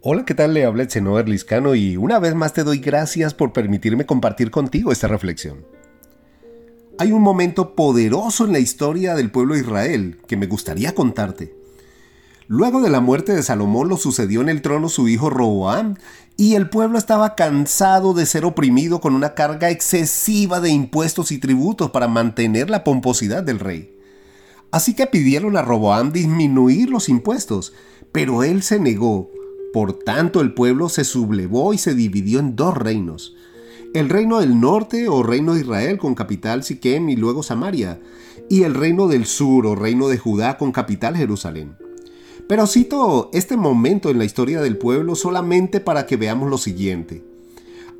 Hola, ¿qué tal? Le habla Echenover Liscano y una vez más te doy gracias por permitirme compartir contigo esta reflexión. Hay un momento poderoso en la historia del pueblo de Israel que me gustaría contarte. Luego de la muerte de Salomón lo sucedió en el trono su hijo Roboam y el pueblo estaba cansado de ser oprimido con una carga excesiva de impuestos y tributos para mantener la pomposidad del rey. Así que pidieron a Roboam disminuir los impuestos, pero él se negó por tanto el pueblo se sublevó y se dividió en dos reinos. El reino del norte o reino de Israel con capital Siquem y luego Samaria, y el reino del sur o reino de Judá con capital Jerusalén. Pero cito este momento en la historia del pueblo solamente para que veamos lo siguiente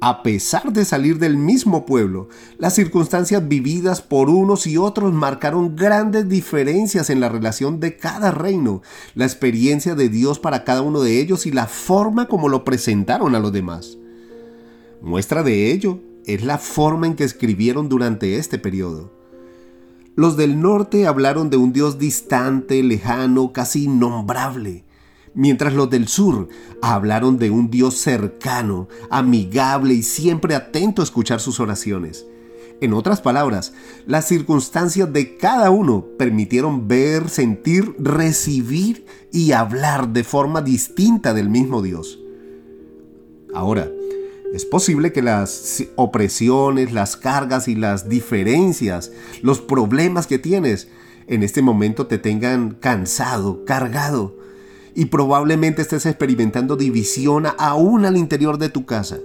a pesar de salir del mismo pueblo, las circunstancias vividas por unos y otros marcaron grandes diferencias en la relación de cada reino, la experiencia de Dios para cada uno de ellos y la forma como lo presentaron a los demás. Muestra de ello es la forma en que escribieron durante este periodo. Los del norte hablaron de un Dios distante, lejano, casi innombrable mientras los del sur hablaron de un Dios cercano, amigable y siempre atento a escuchar sus oraciones. En otras palabras, las circunstancias de cada uno permitieron ver, sentir, recibir y hablar de forma distinta del mismo Dios. Ahora, es posible que las opresiones, las cargas y las diferencias, los problemas que tienes en este momento te tengan cansado, cargado, y probablemente estés experimentando división aún al interior de tu casa.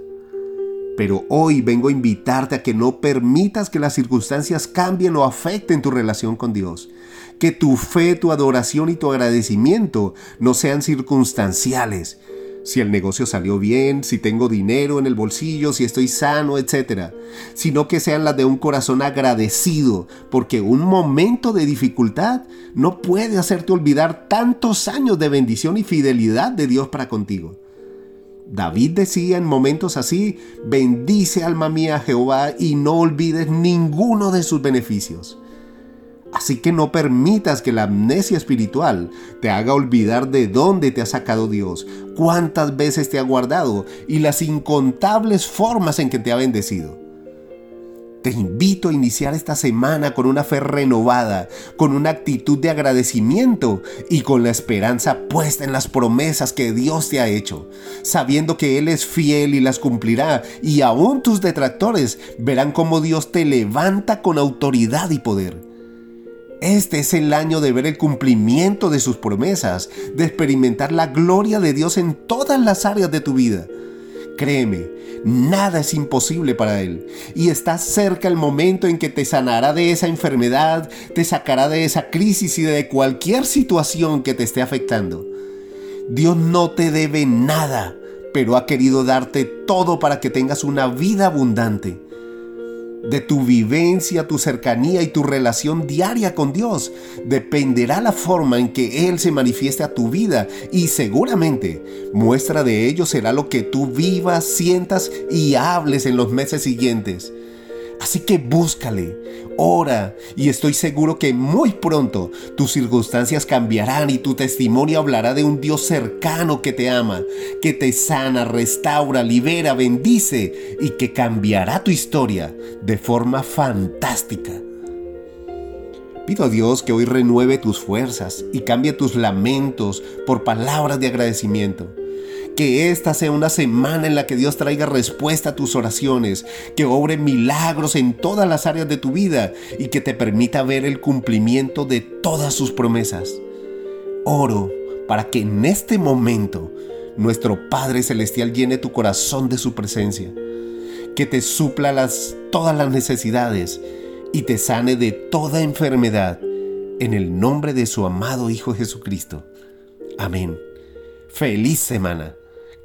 Pero hoy vengo a invitarte a que no permitas que las circunstancias cambien o afecten tu relación con Dios. Que tu fe, tu adoración y tu agradecimiento no sean circunstanciales, si el negocio salió bien, si tengo dinero en el bolsillo, si estoy sano, etc. Sino que sean las de un corazón agradecido, porque un momento de dificultad no puede hacerte olvidar tantos años de bendición y fidelidad de Dios para contigo. David decía en momentos así, bendice alma mía Jehová y no olvides ninguno de sus beneficios. Así que no permitas que la amnesia espiritual te haga olvidar de dónde te ha sacado Dios, cuántas veces te ha guardado y las incontables formas en que te ha bendecido. Te invito a iniciar esta semana con una fe renovada, con una actitud de agradecimiento y con la esperanza puesta en las promesas que Dios te ha hecho, sabiendo que Él es fiel y las cumplirá, y aún tus detractores verán cómo Dios te levanta con autoridad y poder. Este es el año de ver el cumplimiento de sus promesas, de experimentar la gloria de Dios en todas las áreas de tu vida. Créeme, nada es imposible para Él. Y está cerca el momento en que te sanará de esa enfermedad, te sacará de esa crisis y de cualquier situación que te esté afectando. Dios no te debe nada, pero ha querido darte todo para que tengas una vida abundante de tu vivencia, tu cercanía y tu relación diaria con Dios. Dependerá la forma en que Él se manifieste a tu vida y seguramente muestra de ello será lo que tú vivas, sientas y hables en los meses siguientes. Así que búscale, ora y estoy seguro que muy pronto tus circunstancias cambiarán y tu testimonio hablará de un Dios cercano que te ama, que te sana, restaura, libera, bendice y que cambiará tu historia de forma fantástica. Pido a Dios que hoy renueve tus fuerzas y cambie tus lamentos por palabras de agradecimiento que esta sea una semana en la que Dios traiga respuesta a tus oraciones, que obre milagros en todas las áreas de tu vida y que te permita ver el cumplimiento de todas sus promesas. Oro para que en este momento nuestro Padre Celestial llene tu corazón de su presencia, que te supla las, todas las necesidades y te sane de toda enfermedad, en el nombre de su amado Hijo Jesucristo. Amén. Feliz semana.